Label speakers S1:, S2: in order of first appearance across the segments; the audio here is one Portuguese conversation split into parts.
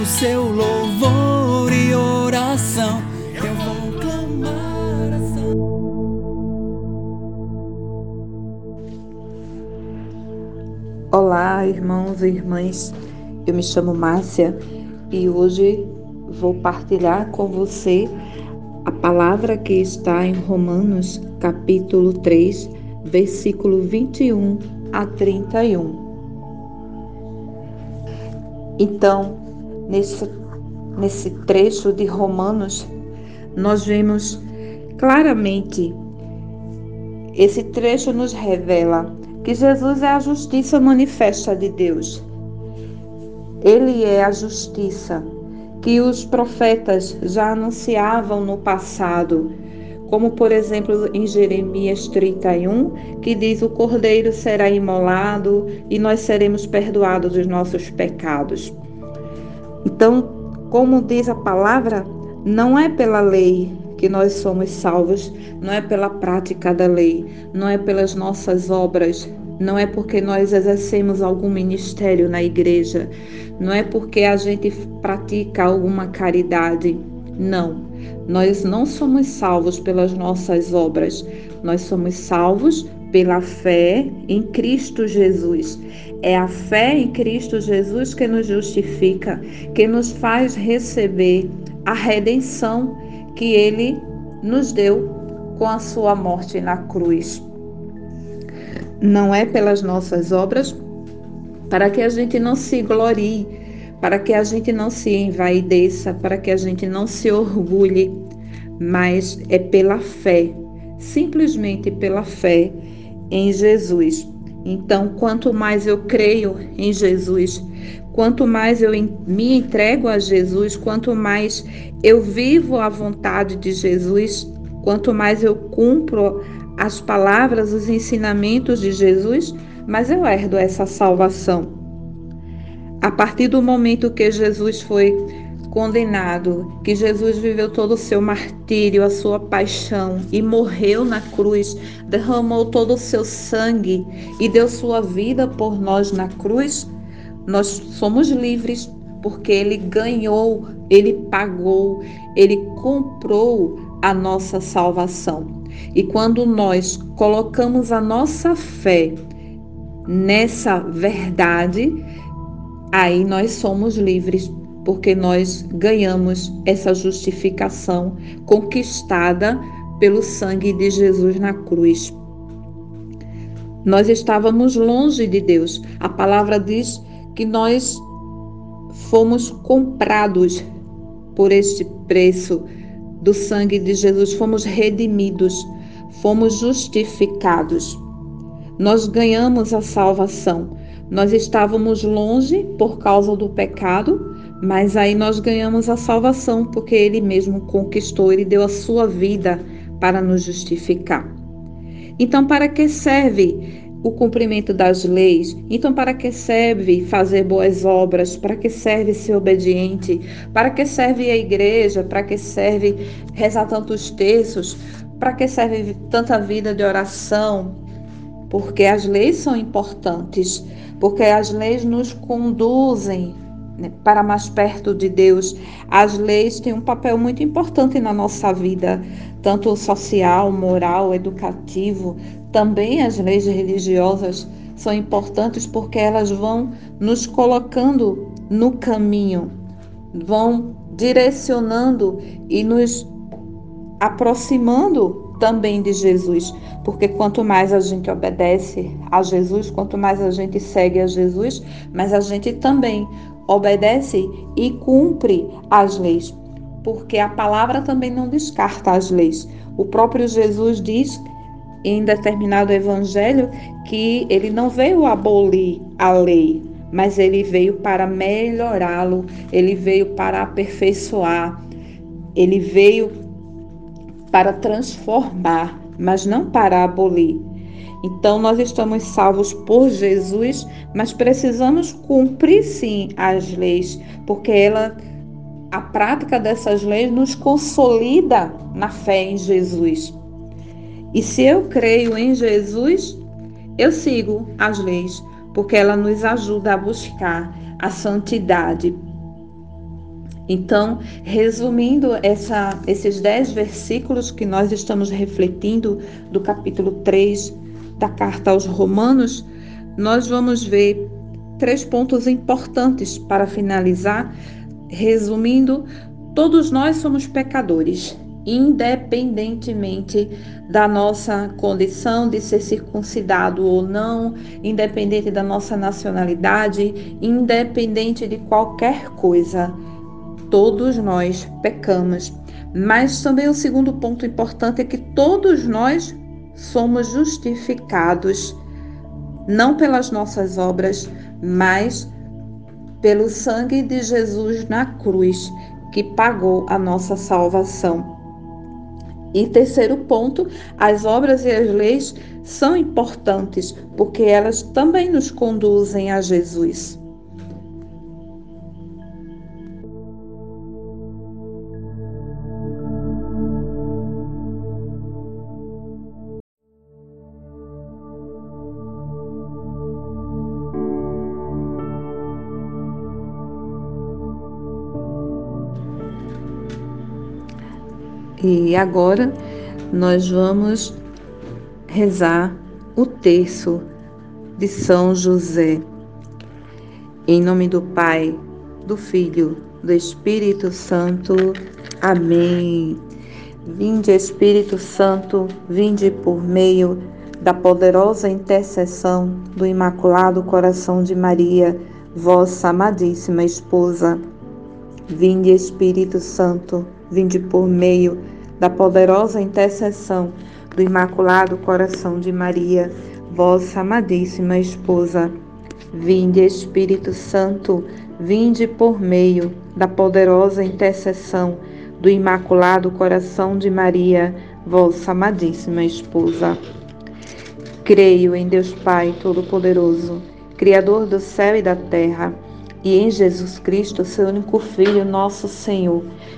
S1: O seu louvor e oração, eu vou clamar a São
S2: Olá, irmãos e irmãs. Eu me chamo Márcia e hoje vou partilhar com você a palavra que está em Romanos, capítulo 3, versículo 21 a 31. Então, nesse, nesse trecho de Romanos, nós vemos claramente, esse trecho nos revela que Jesus é a justiça manifesta de Deus. Ele é a justiça que os profetas já anunciavam no passado, como por exemplo em Jeremias 31, que diz: O cordeiro será imolado e nós seremos perdoados dos nossos pecados. Então, como diz a palavra, não é pela lei que nós somos salvos, não é pela prática da lei, não é pelas nossas obras, não é porque nós exercemos algum ministério na igreja, não é porque a gente pratica alguma caridade. Não, nós não somos salvos pelas nossas obras, nós somos salvos pela fé em Cristo Jesus. É a fé em Cristo Jesus que nos justifica, que nos faz receber a redenção que ele nos deu com a sua morte na cruz. Não é pelas nossas obras, para que a gente não se glorie, para que a gente não se envaideça, para que a gente não se orgulhe, mas é pela fé, simplesmente pela fé em Jesus. Então, quanto mais eu creio em Jesus, quanto mais eu me entrego a Jesus, quanto mais eu vivo a vontade de Jesus, quanto mais eu cumpro as palavras, os ensinamentos de Jesus, mais eu herdo essa salvação. A partir do momento que Jesus foi condenado, que Jesus viveu todo o seu martírio, a sua paixão e morreu na cruz, derramou todo o seu sangue e deu sua vida por nós na cruz, nós somos livres porque ele ganhou, ele pagou, ele comprou a nossa salvação. E quando nós colocamos a nossa fé nessa verdade, aí nós somos livres, porque nós ganhamos essa justificação conquistada pelo sangue de Jesus na cruz. Nós estávamos longe de Deus. A palavra diz que nós fomos comprados por este preço do sangue de Jesus, fomos redimidos, fomos justificados. Nós ganhamos a salvação. Nós estávamos longe por causa do pecado, mas aí nós ganhamos a salvação porque Ele mesmo conquistou, Ele deu a sua vida para nos justificar. Então, para que serve o cumprimento das leis. Então, para que serve fazer boas obras? Para que serve ser obediente? Para que serve a igreja? Para que serve rezar tantos textos? Para que serve tanta vida de oração? Porque as leis são importantes, porque as leis nos conduzem para mais perto de Deus. As leis têm um papel muito importante na nossa vida, tanto social, moral, educativo, também as leis religiosas são importantes porque elas vão nos colocando no caminho, vão direcionando e nos aproximando também de Jesus, porque quanto mais a gente obedece a Jesus, quanto mais a gente segue a Jesus, mas a gente também obedece e cumpre as leis, porque a palavra também não descarta as leis. O próprio Jesus diz em determinado evangelho que ele não veio abolir a lei, mas ele veio para melhorá-lo, ele veio para aperfeiçoar, ele veio para transformar, mas não para abolir. Então nós estamos salvos por Jesus, mas precisamos cumprir sim as leis, porque ela a prática dessas leis nos consolida na fé em Jesus. E se eu creio em Jesus, eu sigo as leis, porque ela nos ajuda a buscar a santidade. Então, resumindo essa, esses dez versículos que nós estamos refletindo do capítulo 3 da carta aos Romanos, nós vamos ver três pontos importantes para finalizar. Resumindo, todos nós somos pecadores independentemente da nossa condição de ser circuncidado ou não, independente da nossa nacionalidade, independente de qualquer coisa. Todos nós pecamos. Mas também o segundo ponto importante é que todos nós somos justificados não pelas nossas obras, mas pelo sangue de Jesus na cruz, que pagou a nossa salvação. E terceiro ponto, as obras e as leis são importantes porque elas também nos conduzem a Jesus. E agora nós vamos rezar o terço de São José. Em nome do Pai, do Filho, do Espírito Santo. Amém. Vinde, Espírito Santo, vinde por meio da poderosa intercessão do Imaculado Coração de Maria, vossa amadíssima esposa. Vinde, Espírito Santo, vinde por meio da poderosa intercessão do Imaculado Coração de Maria, vossa amadíssima esposa. Vinde, Espírito Santo, vinde por meio da poderosa intercessão do Imaculado Coração de Maria, vossa amadíssima esposa. Creio em Deus Pai Todo-Poderoso, Criador do céu e da terra e em Jesus Cristo, seu único Filho, nosso Senhor,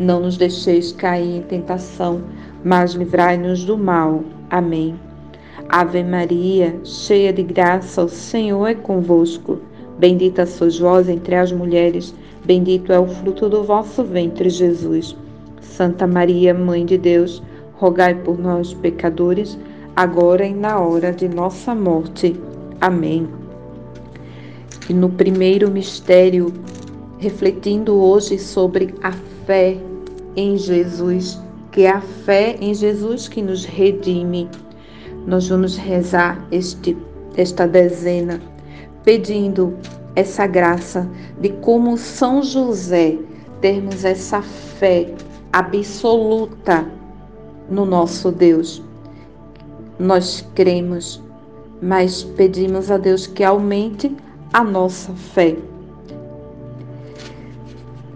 S2: Não nos deixeis cair em tentação, mas livrai-nos do mal. Amém. Ave Maria, cheia de graça, o Senhor é convosco. Bendita sois vós entre as mulheres, bendito é o fruto do vosso ventre, Jesus. Santa Maria, Mãe de Deus, rogai por nós, pecadores, agora e na hora de nossa morte. Amém e no primeiro mistério, refletindo hoje sobre a fé em Jesus, que é a fé em Jesus que nos redime. Nós vamos rezar este, esta dezena, pedindo essa graça de como São José termos essa fé absoluta no nosso Deus. Nós cremos, mas pedimos a Deus que aumente a nossa fé.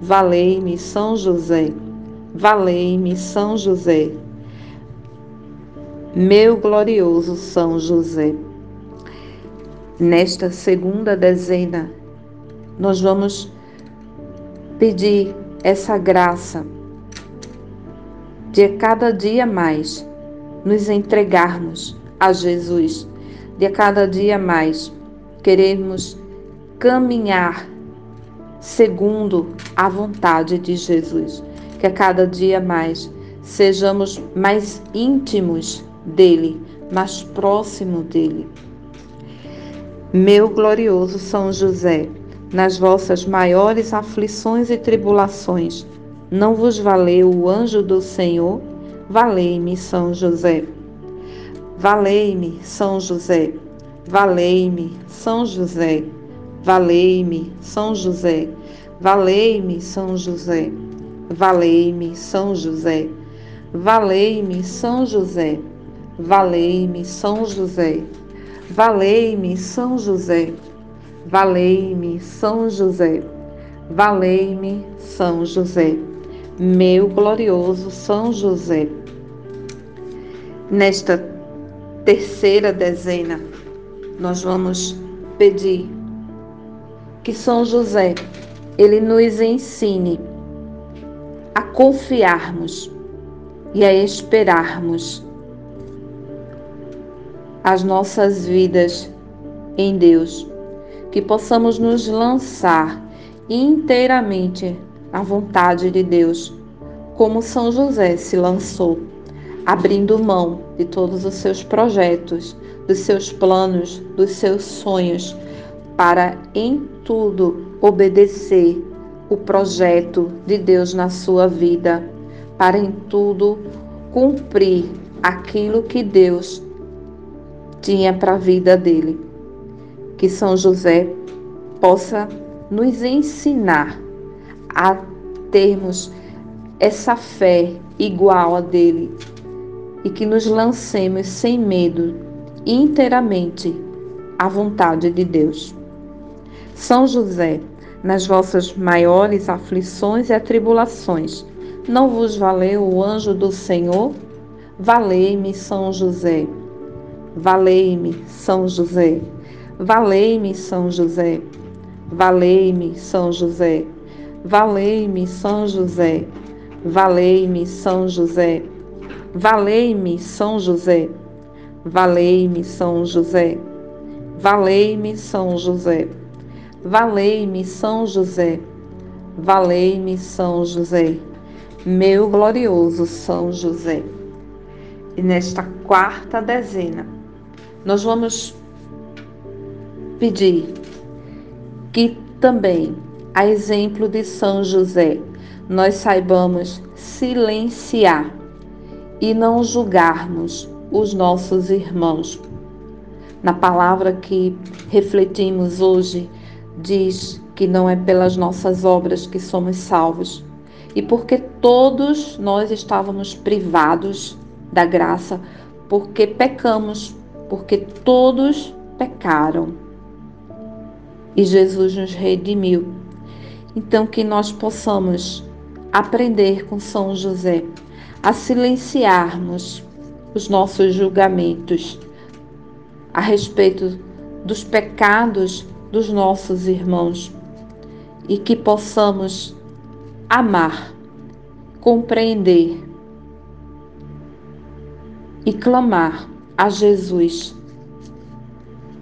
S2: Valei-me, São José. Valei-me, São José. Meu glorioso São José. Nesta segunda dezena, nós vamos pedir essa graça de a cada dia mais nos entregarmos a Jesus, de a cada dia mais queremos caminhar segundo a vontade de Jesus, que a cada dia mais sejamos mais íntimos dele, mais próximo dele. Meu glorioso São José, nas vossas maiores aflições e tribulações, não vos valeu o anjo do Senhor? Valei-me, São José. Valei-me, São José. Valei-me, São José. Valei-me, São José. Valei-me, São José. Valei-me, São José. Valei-me, São José. Valei-me, São José. Valei-me, São José. Valei-me, São José. Valei-me, São José. Meu glorioso São José. Nesta terceira dezena, nós vamos pedir que São José ele nos ensine a confiarmos e a esperarmos as nossas vidas em Deus, que possamos nos lançar inteiramente à vontade de Deus, como São José se lançou, abrindo mão de todos os seus projetos, dos seus planos, dos seus sonhos, para em tudo obedecer o projeto de Deus na sua vida, para em tudo cumprir aquilo que Deus tinha para a vida dele. Que São José possa nos ensinar a termos essa fé igual a dele e que nos lancemos sem medo inteiramente à vontade de Deus. São José, nas vossas maiores aflições e atribulações, não vos valeu o anjo do Senhor? Valei-me, São José. Valei-me, São José. Valei-me, São José. Valei-me, São José. Valei-me, São José. Valei-me, São José. Valei-me, São José. Valei-me, São José. Valei-me, São José. Valei-me, São José. Valei-me, São José. Meu glorioso São José. E nesta quarta dezena, nós vamos pedir que também, a exemplo de São José, nós saibamos silenciar e não julgarmos os nossos irmãos. Na palavra que refletimos hoje, diz que não é pelas nossas obras que somos salvos, e porque todos nós estávamos privados da graça, porque pecamos, porque todos pecaram. E Jesus nos redimiu. Então, que nós possamos aprender com São José a silenciarmos os nossos julgamentos a respeito dos pecados dos nossos irmãos e que possamos amar, compreender e clamar a Jesus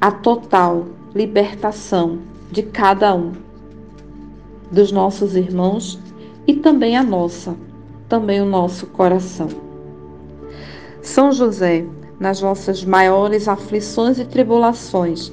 S2: a total libertação de cada um dos nossos irmãos e também a nossa, também o nosso coração. São José, nas vossas maiores aflições e tribulações,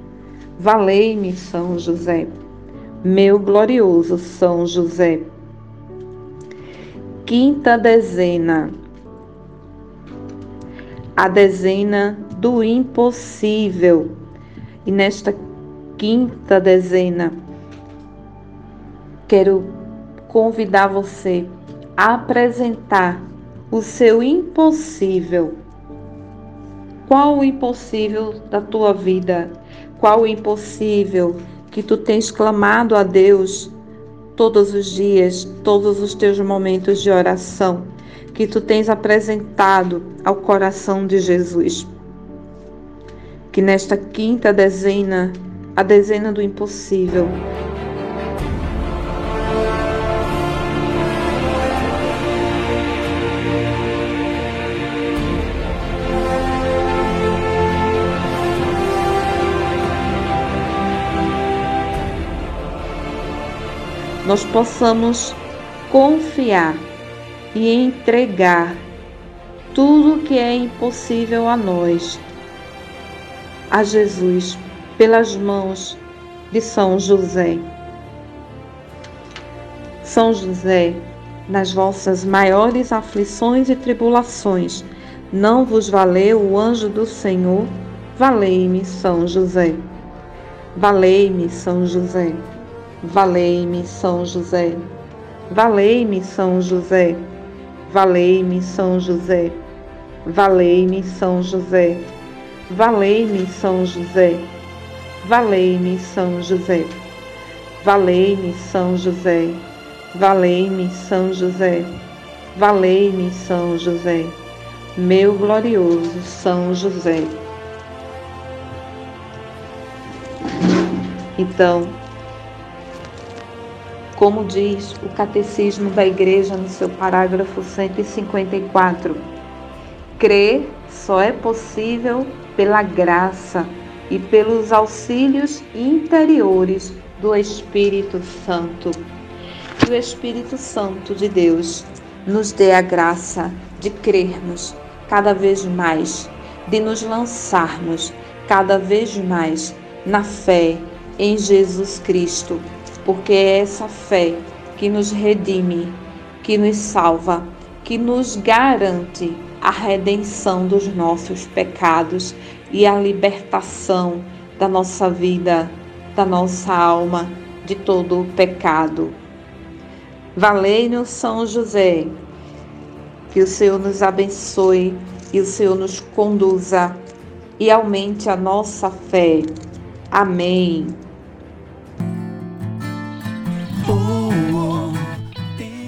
S2: Valei-me, São José. Meu glorioso São José. Quinta dezena. A dezena do impossível. E nesta quinta dezena, quero convidar você a apresentar o seu impossível. Qual o impossível da tua vida? Qual o impossível que tu tens clamado a Deus todos os dias, todos os teus momentos de oração, que tu tens apresentado ao coração de Jesus? Que nesta quinta dezena a dezena do impossível. Nós possamos confiar e entregar tudo que é impossível a nós, a Jesus pelas mãos de São José. São José, nas vossas maiores aflições e tribulações, não vos valeu o anjo do Senhor? Valei-me, São José. Valei-me, São José. Valei-me, São José. Valei-me, São José. Valei-me, São José. Valei-me, São José. Valei-me, São José. Valei-me, São José. Valei-me, São José. Valei-me, São José. Valei-me, São José. Meu glorioso São José. Então, como diz o Catecismo da Igreja no seu parágrafo 154, crer só é possível pela graça e pelos auxílios interiores do Espírito Santo. Que o Espírito Santo de Deus nos dê a graça de crermos cada vez mais, de nos lançarmos cada vez mais na fé em Jesus Cristo, porque é essa fé que nos redime, que nos salva, que nos garante a redenção dos nossos pecados e a libertação da nossa vida, da nossa alma, de todo o pecado. Valei-nos São José, que o Senhor nos abençoe e o Senhor nos conduza e aumente a nossa fé. Amém.